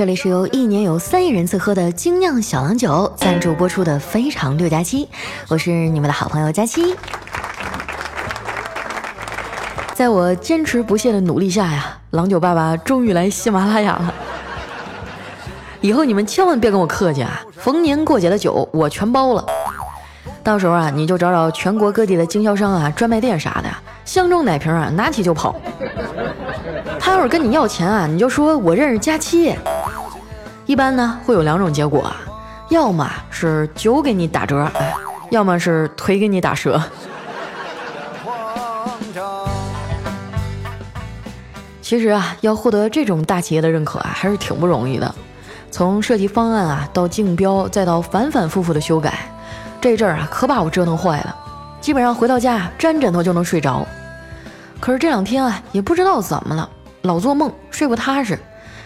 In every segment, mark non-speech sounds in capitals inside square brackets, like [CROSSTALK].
这里是由一年有三亿人次喝的精酿小郎酒赞助播出的《非常六加七》，我是你们的好朋友佳期。在我坚持不懈的努力下呀，郎酒爸爸终于来喜马拉雅了。以后你们千万别跟我客气啊，逢年过节的酒我全包了。到时候啊，你就找找全国各地的经销商啊、专卖店啥的，相中哪瓶啊，拿起就跑。他要是跟你要钱啊，你就说我认识佳期。一般呢会有两种结果啊，要么是酒给你打折，要么是腿给你打折。其实啊，要获得这种大企业的认可啊，还是挺不容易的。从设计方案啊，到竞标，再到反反复复的修改，这阵儿啊，可把我折腾坏了。基本上回到家沾枕头就能睡着。可是这两天啊，也不知道怎么了。老做梦，睡不踏实，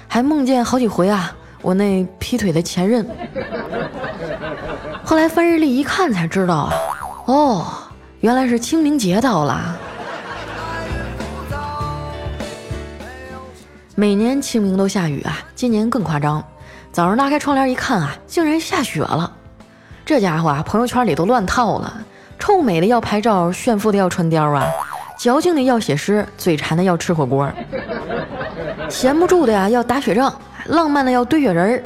还梦见好几回啊，我那劈腿的前任。后来翻日历一看才知道啊，哦，原来是清明节到了。每年清明都下雨啊，今年更夸张。早上拉开窗帘一看啊，竟然下雪了。这家伙啊，朋友圈里都乱套了，臭美的要拍照，炫富的要穿貂啊。矫情的要写诗，嘴馋的要吃火锅，闲不住的呀要打雪仗，浪漫的要堆雪人儿，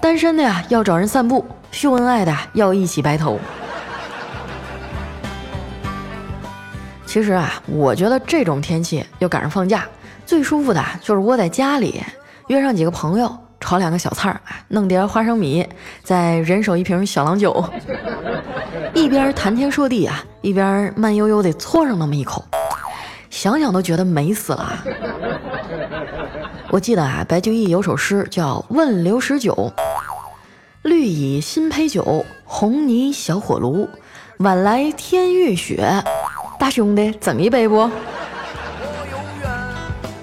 单身的呀要找人散步，秀恩爱的要一起白头。其实啊，我觉得这种天气又赶上放假，最舒服的就是窝在家里，约上几个朋友，炒两个小菜儿，弄点花生米，再人手一瓶小郎酒，[LAUGHS] 一边谈天说地啊，一边慢悠悠地搓上那么一口。想想都觉得美死了。我记得啊，白居易有首诗叫《问刘十九》：“绿蚁新醅酒，红泥小火炉。晚来天欲雪，大兄弟整一杯不？”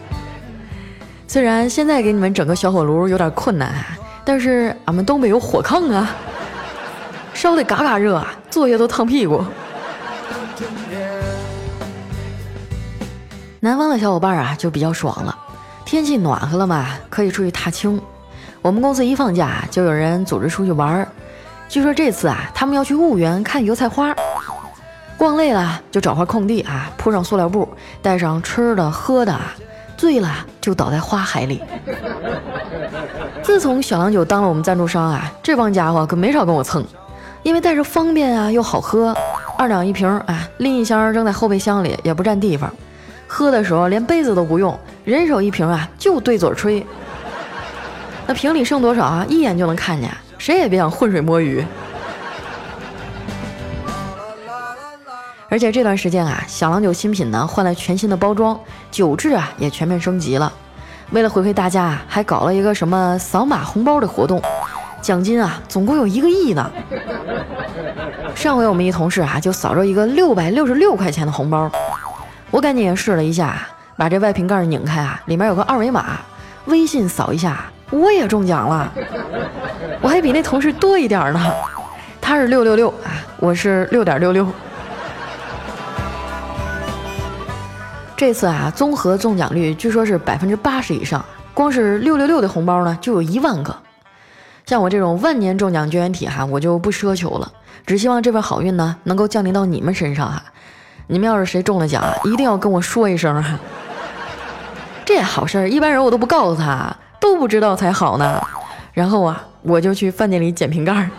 [LAUGHS] 虽然现在给你们整个小火炉有点困难，但是俺们东北有火炕啊，烧的嘎嘎热，坐下都烫屁股。南方的小伙伴啊，就比较爽了，天气暖和了嘛，可以出去踏青。我们公司一放假，就有人组织出去玩儿。据说这次啊，他们要去婺源看油菜花。逛累了就找块空地啊，铺上塑料布，带上吃的喝的啊，醉了就倒在花海里。自从小郎酒当了我们赞助商啊，这帮家伙可没少跟我蹭，因为带着方便啊，又好喝，二两一瓶啊，拎一箱扔在后备箱里也不占地方。喝的时候连杯子都不用，人手一瓶啊，就对嘴吹。那瓶里剩多少啊？一眼就能看见，谁也别想浑水摸鱼。而且这段时间啊，小郎酒新品呢换了全新的包装，酒质啊也全面升级了。为了回馈大家啊，还搞了一个什么扫码红包的活动，奖金啊总共有一个亿呢。上回我们一同事啊就扫着一个六百六十六块钱的红包。我赶紧也试了一下，把这外瓶盖拧开啊，里面有个二维码，微信扫一下，我也中奖了。我还比那同事多一点呢，他是六六六啊，我是六点六六。这次啊，综合中奖率据说是百分之八十以上，光是六六六的红包呢就有一万个。像我这种万年中奖绝缘体哈，我就不奢求了，只希望这份好运呢能够降临到你们身上哈。你们要是谁中了奖，一定要跟我说一声哈。这好事儿，一般人我都不告诉他，都不知道才好呢。然后啊，我就去饭店里捡瓶盖儿。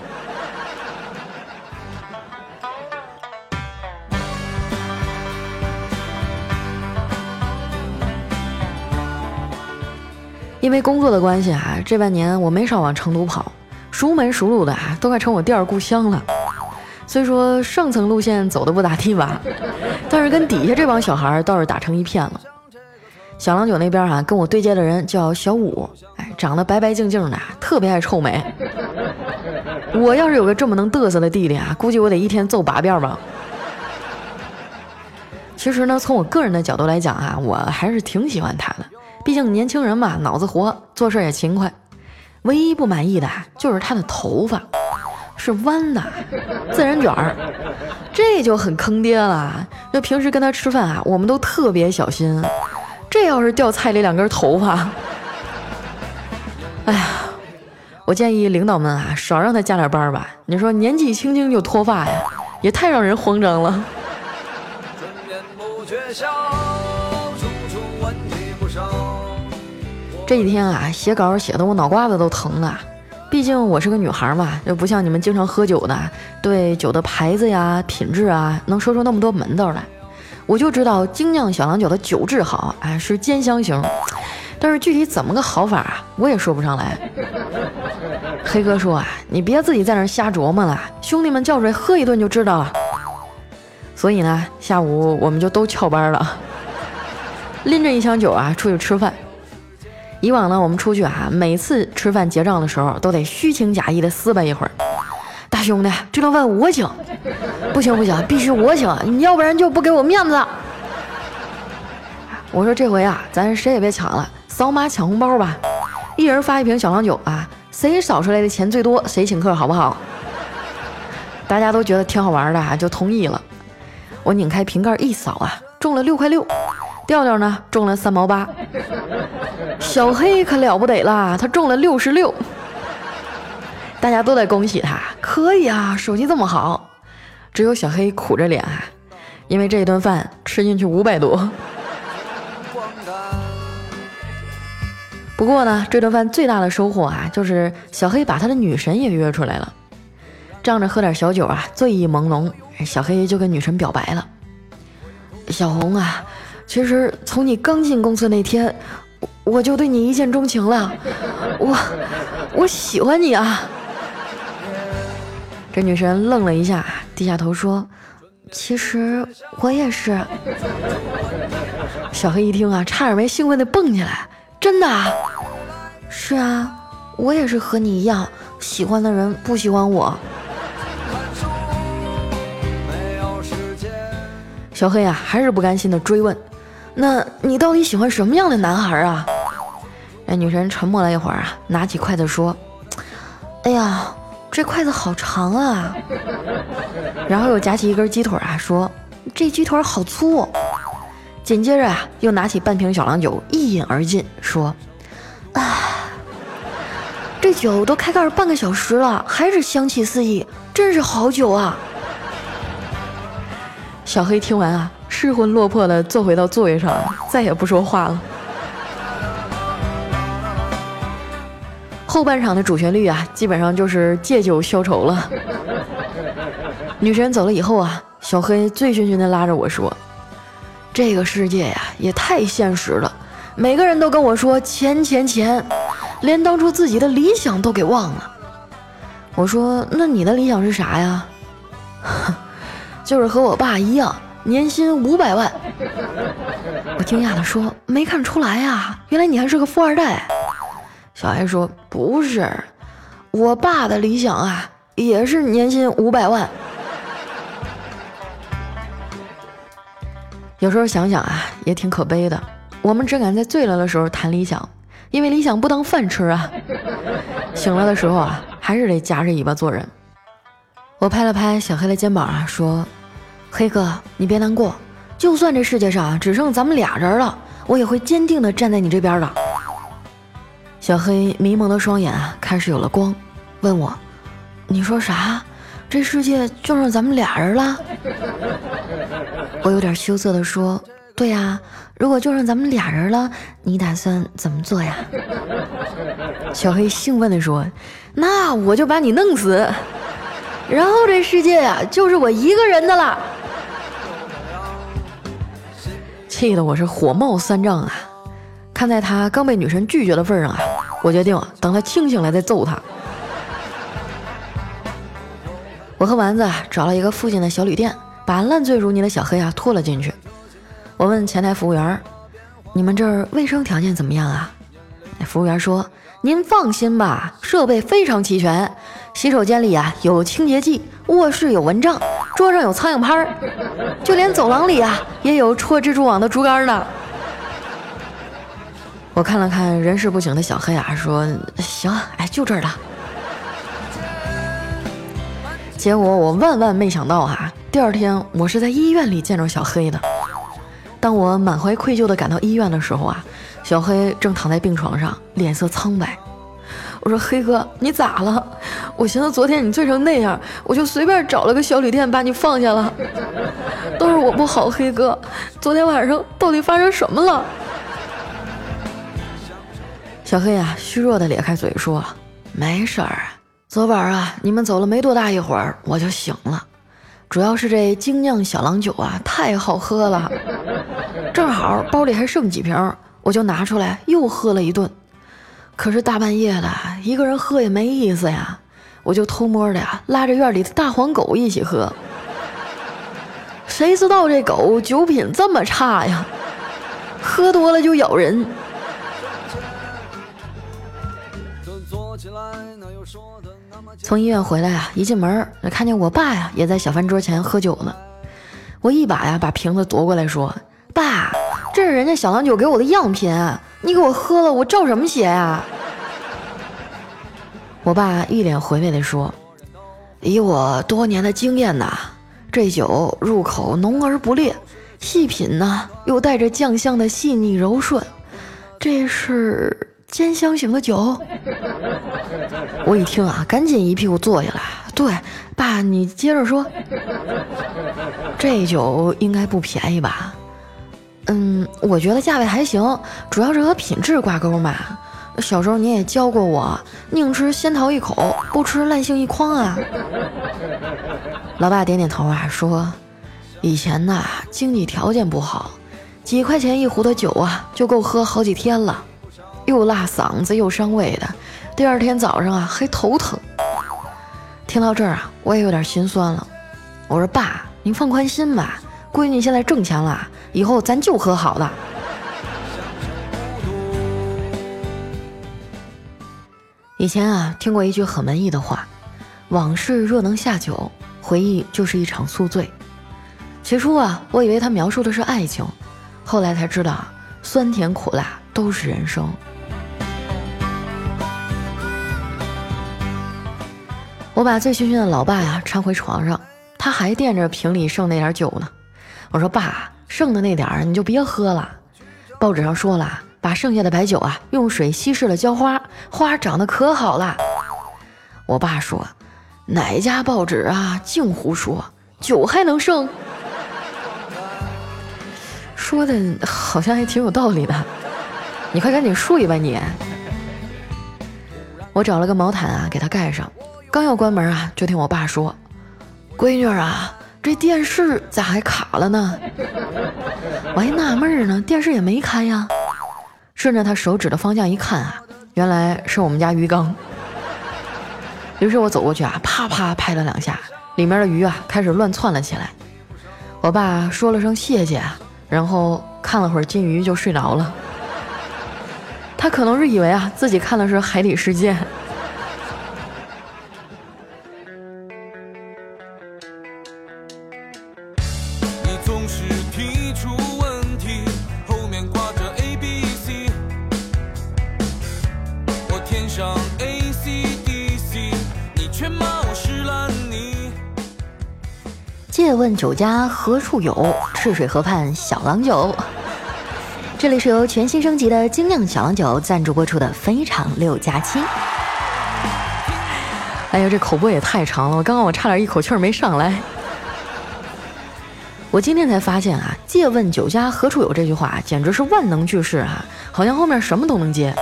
因为工作的关系啊，这半年我没少往成都跑，熟门熟路的啊，都快成我第二故乡了。虽说上层路线走的不咋地吧，但是跟底下这帮小孩倒是打成一片了。小郎酒那边啊，跟我对接的人叫小五，哎，长得白白净净的，特别爱臭美。[LAUGHS] 我要是有个这么能嘚瑟的弟弟啊，估计我得一天揍八遍吧。其实呢，从我个人的角度来讲啊，我还是挺喜欢他的，毕竟年轻人嘛，脑子活，做事也勤快。唯一不满意的就是他的头发。是弯的，自然卷儿，这就很坑爹了。就平时跟他吃饭啊，我们都特别小心。这要是掉菜里两根头发，哎呀，我建议领导们啊，少让他加点班吧。你说年纪轻轻就脱发呀，也太让人慌张了。这几天啊，写稿写的我脑瓜子都疼了。毕竟我是个女孩嘛，又不像你们经常喝酒的，对酒的牌子呀、品质啊，能说出那么多门道来。我就知道精酿小郎酒的酒质好，哎，是兼香型。但是具体怎么个好法啊，我也说不上来。黑哥说啊，你别自己在那瞎琢磨了，兄弟们叫出来喝一顿就知道了。所以呢，下午我们就都翘班了，拎着一箱酒啊出去吃饭。以往呢，我们出去啊，每次吃饭结账的时候都得虚情假意的撕巴一会儿。大兄弟，这顿饭我请，不行不行，必须我请，你要不然就不给我面子。我说这回啊，咱谁也别抢了，扫码抢红包吧，一人发一瓶小郎酒啊，谁扫出来的钱最多，谁请客，好不好？大家都觉得挺好玩的啊，就同意了。我拧开瓶盖一扫啊，中了六块六。调调呢中了三毛八，[LAUGHS] 小黑可了不得了，他中了六十六。大家都在恭喜他，可以啊，手气这么好。只有小黑苦着脸啊，因为这一顿饭吃进去五百多。不过呢，这顿饭最大的收获啊，就是小黑把他的女神也约出来了。仗着喝点小酒啊，醉意朦胧，小黑就跟女神表白了：“小红啊。”其实从你刚进公司那天，我就对你一见钟情了，我我喜欢你啊！这女神愣了一下，低下头说：“其实我也是。”小黑一听啊，差点没兴奋的蹦起来：“真的？是啊，我也是和你一样，喜欢的人不喜欢我。”小黑啊，还是不甘心的追问。那你到底喜欢什么样的男孩啊？那女神沉默了一会儿啊，拿起筷子说：“哎呀，这筷子好长啊！”然后又夹起一根鸡腿啊，说：“这鸡腿好粗。”紧接着啊，又拿起半瓶小郎酒一饮而尽，说：“啊，这酒都开盖半个小时了，还是香气四溢，真是好酒啊！”小黑听完啊。失魂落魄的坐回到座位上，再也不说话了。后半场的主旋律啊，基本上就是借酒消愁了。女神走了以后啊，小黑醉醺醺的拉着我说：“这个世界呀，也太现实了，每个人都跟我说钱钱钱，连当初自己的理想都给忘了。”我说：“那你的理想是啥呀？” [LAUGHS] 就是和我爸一样。年薪五百万，我惊讶的说：“没看出来呀，原来你还是个富二代。”小黑说：“不是，我爸的理想啊，也是年薪五百万。”有时候想想啊，也挺可悲的。我们只敢在醉了的时候谈理想，因为理想不当饭吃啊。醒了的时候啊，还是得夹着尾巴做人。我拍了拍小黑的肩膀啊，说。黑哥，你别难过，就算这世界上只剩咱们俩人了，我也会坚定的站在你这边的。小黑迷蒙的双眼啊，开始有了光，问我：“你说啥？这世界就剩咱们俩人了？” [LAUGHS] 我有点羞涩的说：“对呀，如果就剩咱们俩人了，你打算怎么做呀？” [LAUGHS] 小黑兴奋的说：“那我就把你弄死，然后这世界呀，就是我一个人的了。”气得我是火冒三丈啊！看在他刚被女神拒绝的份上啊，我决定等他清醒了再揍他。我和丸子找了一个附近的小旅店，把烂醉如泥的小黑啊拖了进去。我问前台服务员：“你们这儿卫生条件怎么样啊？”那服务员说：“您放心吧，设备非常齐全。洗手间里啊有清洁剂，卧室有蚊帐。”桌上有苍蝇拍，就连走廊里啊也有戳蜘蛛网的竹竿呢。我看了看人事不省的小黑啊，说：“行，哎，就这儿了。”结果我万万没想到哈，第二天我是在医院里见着小黑的。当我满怀愧疚的赶到医院的时候啊，小黑正躺在病床上，脸色苍白。我说黑哥，你咋了？我寻思昨天你醉成那样，我就随便找了个小旅店把你放下了。都是我不好，黑哥，昨天晚上到底发生什么了？小黑啊，虚弱的咧开嘴说：“没事儿，昨晚啊，你们走了没多大一会儿，我就醒了。主要是这精酿小郎酒啊，太好喝了，正好包里还剩几瓶，我就拿出来又喝了一顿。可是大半夜的，一个人喝也没意思呀，我就偷摸的呀，拉着院里的大黄狗一起喝。谁知道这狗酒品这么差呀，喝多了就咬人。”从医院回来啊，一进门就看见我爸呀，也在小饭桌前喝酒呢。我一把呀把瓶子夺过来，说：“爸，这是人家小郎酒给我的样品，你给我喝了，我照什么写呀？”我爸一脸回味地说：“以我多年的经验呐，这酒入口浓而不烈，细品呢又带着酱香的细腻柔顺，这是。”兼香型的酒，我一听啊，赶紧一屁股坐下来。对，爸，你接着说。这酒应该不便宜吧？嗯，我觉得价位还行，主要是和品质挂钩嘛。小时候你也教过我，宁吃仙桃一口，不吃烂杏一筐啊。老爸点点头啊，说：“以前呐，经济条件不好，几块钱一壶的酒啊，就够喝好几天了。”又辣嗓子又伤胃的，第二天早上啊还头疼。听到这儿啊，我也有点心酸了。我说爸，您放宽心吧，闺女现在挣钱了，以后咱就喝好的。以前啊听过一句很文艺的话：“往事若能下酒，回忆就是一场宿醉。”起初啊，我以为他描述的是爱情，后来才知道，酸甜苦辣都是人生。我把醉醺醺的老爸呀搀回床上，他还惦着瓶里剩那点酒呢。我说：“爸，剩的那点儿你就别喝了。报纸上说了，把剩下的白酒啊用水稀释了浇花，花长得可好了。”我爸说：“哪家报纸啊？净胡说，酒还能剩？说的好像还挺有道理的。你快赶紧睡吧你。”我找了个毛毯啊给他盖上。刚要关门啊，就听我爸说：“闺女啊，这电视咋还卡了呢？”我还纳闷呢，电视也没开呀。顺着他手指的方向一看啊，原来是我们家鱼缸。于是我走过去啊，啪啪拍了两下，里面的鱼啊开始乱窜了起来。我爸说了声谢谢，然后看了会儿金鱼就睡着了。他可能是以为啊自己看的是海底世界。酒家何处有？赤水河畔小郎酒。这里是由全新升级的精酿小郎酒赞助播出的《非常六加七》。哎呀，这口播也太长了，我刚刚我差点一口气儿没上来。我今天才发现啊，“借问酒家何处有”这句话简直是万能句式啊，好像后面什么都能接。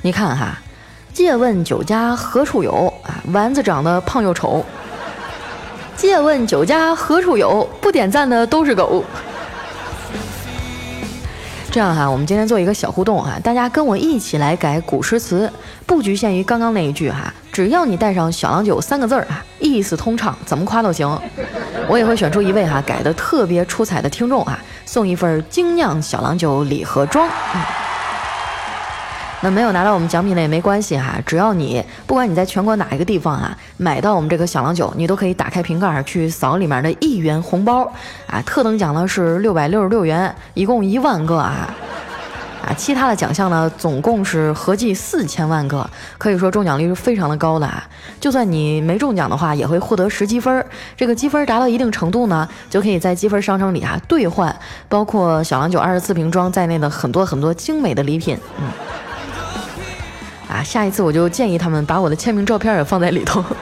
你看哈，“借问酒家何处有”啊，丸子长得胖又丑。借问酒家何处有？不点赞的都是狗。这样哈，我们今天做一个小互动哈，大家跟我一起来改古诗词，不局限于刚刚那一句哈，只要你带上“小郎酒”三个字儿啊，意思通畅，怎么夸都行。我也会选出一位哈改的特别出彩的听众啊，送一份精酿小郎酒礼盒装。那没有拿到我们奖品的也没关系哈，只要你不管你在全国哪一个地方啊，买到我们这个小郎酒，你都可以打开瓶盖去扫里面的一元红包啊。特等奖呢是六百六十六元，一共一万个啊啊！其他的奖项呢总共是合计四千万个，可以说中奖率是非常的高的啊。就算你没中奖的话，也会获得十积分，这个积分达到一定程度呢，就可以在积分商城里啊兑换包括小郎酒二十四瓶装在内的很多很多精美的礼品，嗯。下一次我就建议他们把我的签名照片也放在里头。[LAUGHS]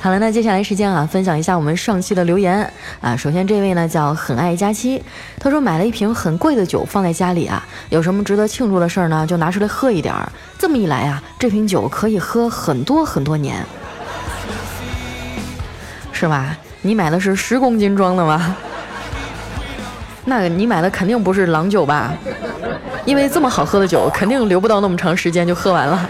好了，那接下来时间啊，分享一下我们上期的留言啊。首先这位呢叫很爱佳期，他说买了一瓶很贵的酒放在家里啊，有什么值得庆祝的事儿呢，就拿出来喝一点儿。这么一来啊，这瓶酒可以喝很多很多年，是吧？你买的是十公斤装的吗？[LAUGHS] 那你买的肯定不是郎酒吧？因为这么好喝的酒，肯定留不到那么长时间就喝完了。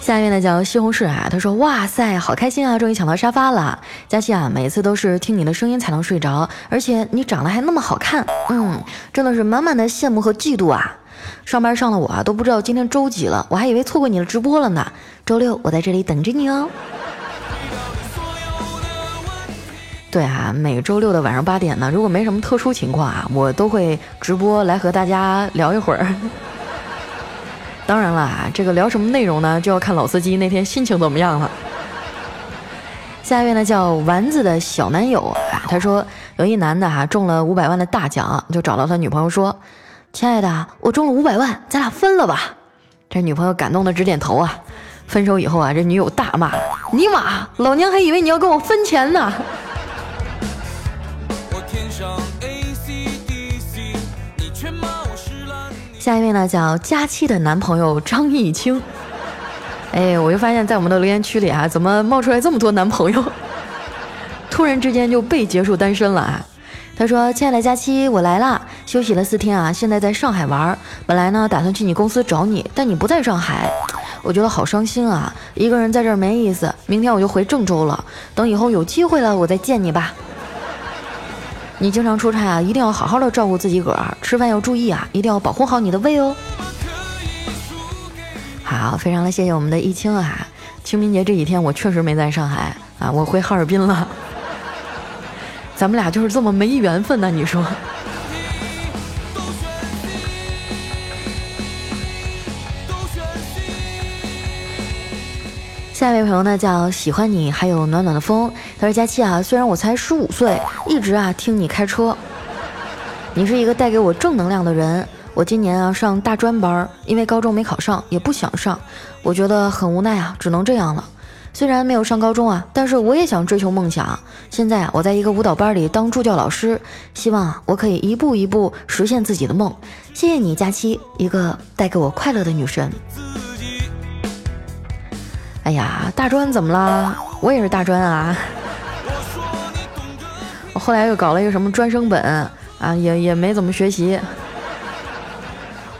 下面呢叫西红柿啊，他说：“哇塞，好开心啊，终于抢到沙发了。佳琪啊，每次都是听你的声音才能睡着，而且你长得还那么好看，嗯，真的是满满的羡慕和嫉妒啊。上班上的我啊，都不知道今天周几了，我还以为错过你的直播了呢。周六我在这里等着你哦。对啊，每周六的晚上八点呢，如果没什么特殊情况啊，我都会直播来和大家聊一会儿。[LAUGHS] ”当然了啊，这个聊什么内容呢，就要看老司机那天心情怎么样了。下一位呢叫丸子的小男友啊，他说有一男的哈中了五百万的大奖，就找到他女朋友说：“亲爱的，我中了五百万，咱俩分了吧。”这女朋友感动的直点头啊。分手以后啊，这女友大骂：“尼玛，老娘还以为你要跟我分钱呢。”下一位呢叫佳期的男朋友张艺清，哎，我就发现，在我们的留言区里啊，怎么冒出来这么多男朋友？[LAUGHS] 突然之间就被结束单身了啊！他说：“亲爱的佳期，我来啦，休息了四天啊，现在在上海玩。本来呢打算去你公司找你，但你不在上海，我觉得好伤心啊！一个人在这儿没意思。明天我就回郑州了，等以后有机会了，我再见你吧。”你经常出差啊，一定要好好的照顾自己个儿，吃饭要注意啊，一定要保护好你的胃哦。好，非常的谢谢我们的易清啊，清明节这几天我确实没在上海啊，我回哈尔滨了。[LAUGHS] 咱们俩就是这么没缘分呢，你说？下一位朋友呢叫喜欢你，还有暖暖的风。他说：“佳期啊，虽然我才十五岁，一直啊听你开车。你是一个带给我正能量的人。我今年啊上大专班，因为高中没考上，也不想上，我觉得很无奈啊，只能这样了。虽然没有上高中啊，但是我也想追求梦想。现在啊，我在一个舞蹈班里当助教老师，希望我可以一步一步实现自己的梦。谢谢你，佳期，一个带给我快乐的女神。”哎呀，大专怎么了？我也是大专啊。我后来又搞了一个什么专升本啊，也也没怎么学习。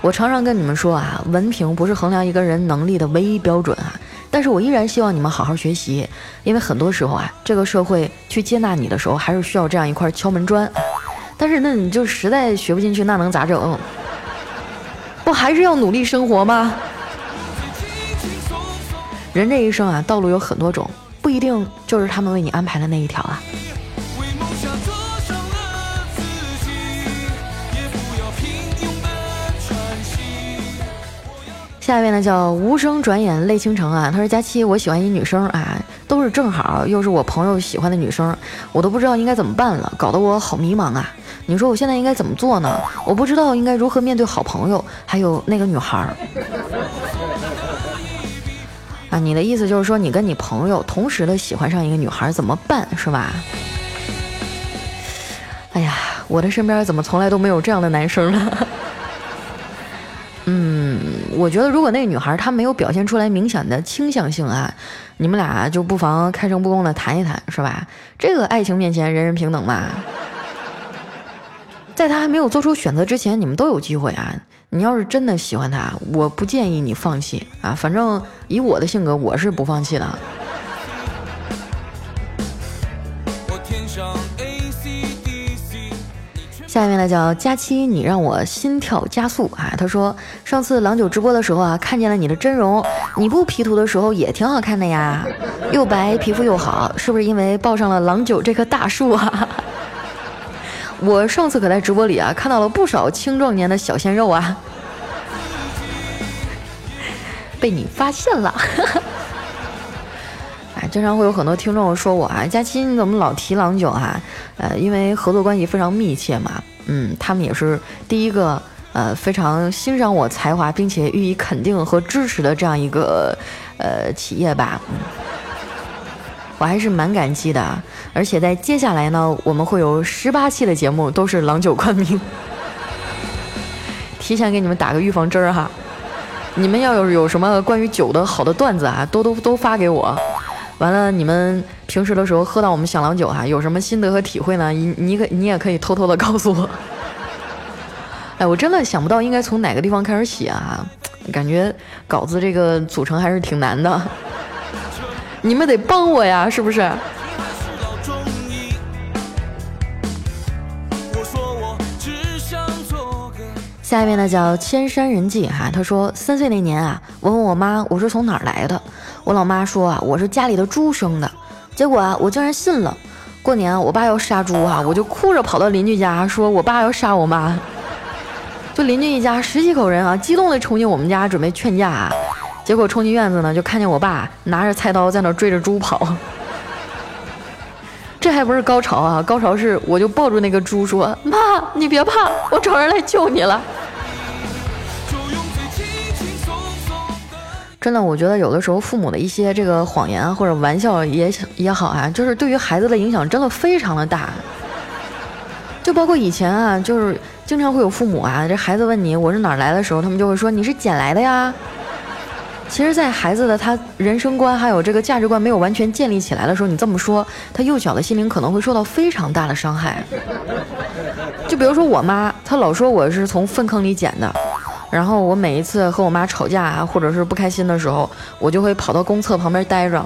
我常常跟你们说啊，文凭不是衡量一个人能力的唯一标准啊。但是我依然希望你们好好学习，因为很多时候啊，这个社会去接纳你的时候，还是需要这样一块敲门砖。但是那你就实在学不进去，那能咋整？不还是要努力生活吗？人这一生啊，道路有很多种，不一定就是他们为你安排的那一条啊。下一位呢叫无声转眼泪倾城啊，他说佳期，我喜欢一女生啊，都是正好又是我朋友喜欢的女生，我都不知道应该怎么办了，搞得我好迷茫啊。你说我现在应该怎么做呢？我不知道应该如何面对好朋友，还有那个女孩儿。[LAUGHS] 啊，你的意思就是说，你跟你朋友同时的喜欢上一个女孩怎么办，是吧？哎呀，我的身边怎么从来都没有这样的男生呢？嗯，我觉得如果那个女孩她没有表现出来明显的倾向性啊，你们俩就不妨开诚布公的谈一谈，是吧？这个爱情面前人人平等嘛，[LAUGHS] 在她还没有做出选择之前，你们都有机会啊。你要是真的喜欢他，我不建议你放弃啊！反正以我的性格，我是不放弃的。下一位呢叫佳期，你让我心跳加速啊！他说上次郎酒直播的时候啊，看见了你的真容，你不 P 图的时候也挺好看的呀，[LAUGHS] 又白皮肤又好，是不是因为抱上了郎酒这棵大树啊？[LAUGHS] 我上次可在直播里啊看到了不少青壮年的小鲜肉啊，[LAUGHS] 被你发现了。经常会有很多听众说我啊，佳期你怎么老提郎酒啊？呃，因为合作关系非常密切嘛。嗯，他们也是第一个呃非常欣赏我才华并且予以肯定和支持的这样一个呃企业吧。嗯我还是蛮感激的，而且在接下来呢，我们会有十八期的节目都是郎酒冠名，[LAUGHS] 提前给你们打个预防针儿哈。你们要有有什么关于酒的好的段子啊，都都都发给我。完了，你们平时的时候喝到我们响郎酒哈，有什么心得和体会呢？你你可你也可以偷偷的告诉我。[LAUGHS] 哎，我真的想不到应该从哪个地方开始写啊，感觉稿子这个组成还是挺难的。你们得帮我呀，是不是？下一位呢叫千山人迹哈，他说三岁那年啊，我问我妈我是从哪儿来的，我老妈说啊我是家里的猪生的，结果啊我竟然信了。过年我爸要杀猪啊，我就哭着跑到邻居家说我爸要杀我妈，就邻居一家十几口人啊，激动的冲进我们家准备劝架啊，结果冲进院子呢就看见我爸拿着菜刀在那追着猪跑。[LAUGHS] 这还不是高潮啊！高潮是我就抱住那个猪说：“妈，你别怕，我找人来救你了。”真的，我觉得有的时候父母的一些这个谎言或者玩笑也也好啊，就是对于孩子的影响真的非常的大。就包括以前啊，就是经常会有父母啊，这孩子问你我是哪儿来的时候，他们就会说你是捡来的呀。其实，在孩子的他人生观还有这个价值观没有完全建立起来的时候，你这么说，他幼小的心灵可能会受到非常大的伤害。就比如说我妈，她老说我是从粪坑里捡的，然后我每一次和我妈吵架啊，或者是不开心的时候，我就会跑到公厕旁边待着，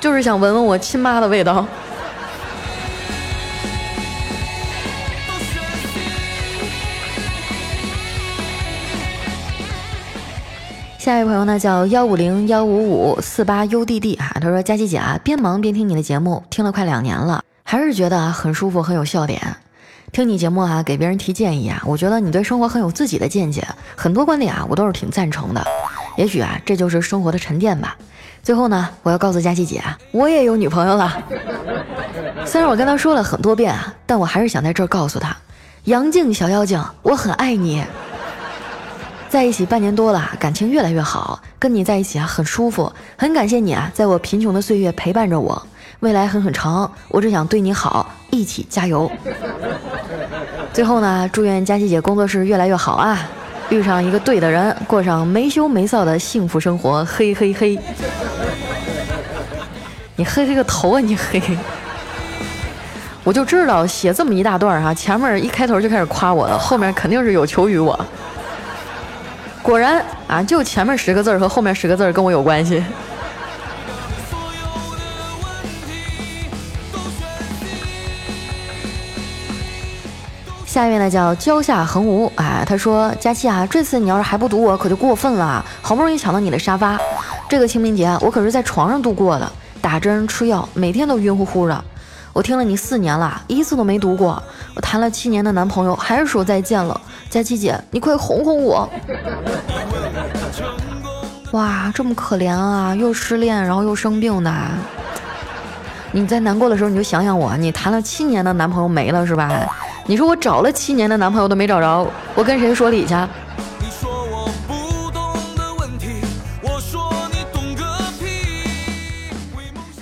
就是想闻闻我亲妈的味道。下一位朋友呢叫幺五零幺五五四八 UDD 哈，他说佳琪姐啊，边忙边听你的节目，听了快两年了，还是觉得啊很舒服，很有笑点。听你节目啊，给别人提建议啊，我觉得你对生活很有自己的见解，很多观点啊我都是挺赞成的。也许啊这就是生活的沉淀吧。最后呢，我要告诉佳琪姐，我也有女朋友了。[LAUGHS] 虽然我跟她说了很多遍啊，但我还是想在这儿告诉她，杨静小妖精，我很爱你。在一起半年多了，感情越来越好，跟你在一起啊很舒服，很感谢你啊，在我贫穷的岁月陪伴着我，未来很很长，我只想对你好，一起加油。[LAUGHS] 最后呢，祝愿佳琪姐工作室越来越好啊，遇上一个对的人，过上没羞没臊的幸福生活，嘿嘿嘿。你嘿嘿个头啊你嘿，我就知道写这么一大段哈，前面一开头就开始夸我了，后面肯定是有求于我。果然啊，就前面十个字和后面十个字跟我有关系。下一位呢叫蕉下横无，哎，他说佳期啊，这次你要是还不读我，可就过分了。好不容易抢到你的沙发，这个清明节我可是在床上度过的，打针吃药，每天都晕乎乎的。我听了你四年了，一次都没读过。我谈了七年的男朋友，还是说再见了。佳琪姐，你快哄哄我！[LAUGHS] 哇，这么可怜啊，又失恋，然后又生病的。你在难过的时候，你就想想我，你谈了七年的男朋友没了是吧？你说我找了七年的男朋友都没找着，我跟谁说理去？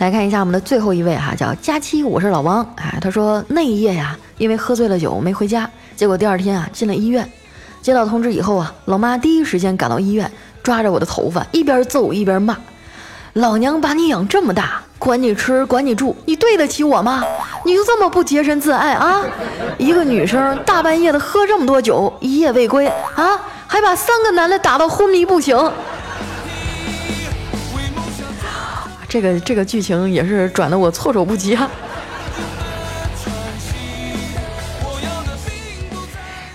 来看一下我们的最后一位哈，叫佳期，我是老王。哎，他说那一夜呀，因为喝醉了酒没回家。结果第二天啊，进了医院，接到通知以后啊，老妈第一时间赶到医院，抓着我的头发，一边揍一边骂：“老娘把你养这么大，管你吃，管你住，你对得起我吗？你就这么不洁身自爱啊？一个女生大半夜的喝这么多酒，一夜未归啊，还把三个男的打到昏迷不醒。”这个这个剧情也是转的我措手不及啊。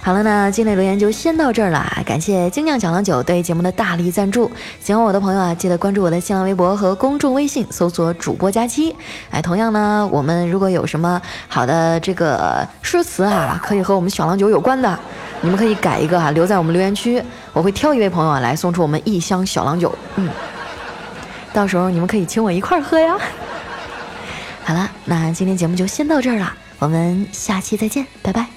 好了，那今天留言就先到这儿了。感谢精酿小郎酒对节目的大力赞助。喜欢我的朋友啊，记得关注我的新浪微博和公众微信，搜索主播佳期。哎，同样呢，我们如果有什么好的这个诗词啊，可以和我们小郎酒有关的，你们可以改一个哈，留在我们留言区，我会挑一位朋友啊来送出我们一箱小郎酒。嗯。到时候你们可以请我一块儿喝呀。好了，那今天节目就先到这儿了，我们下期再见，拜拜。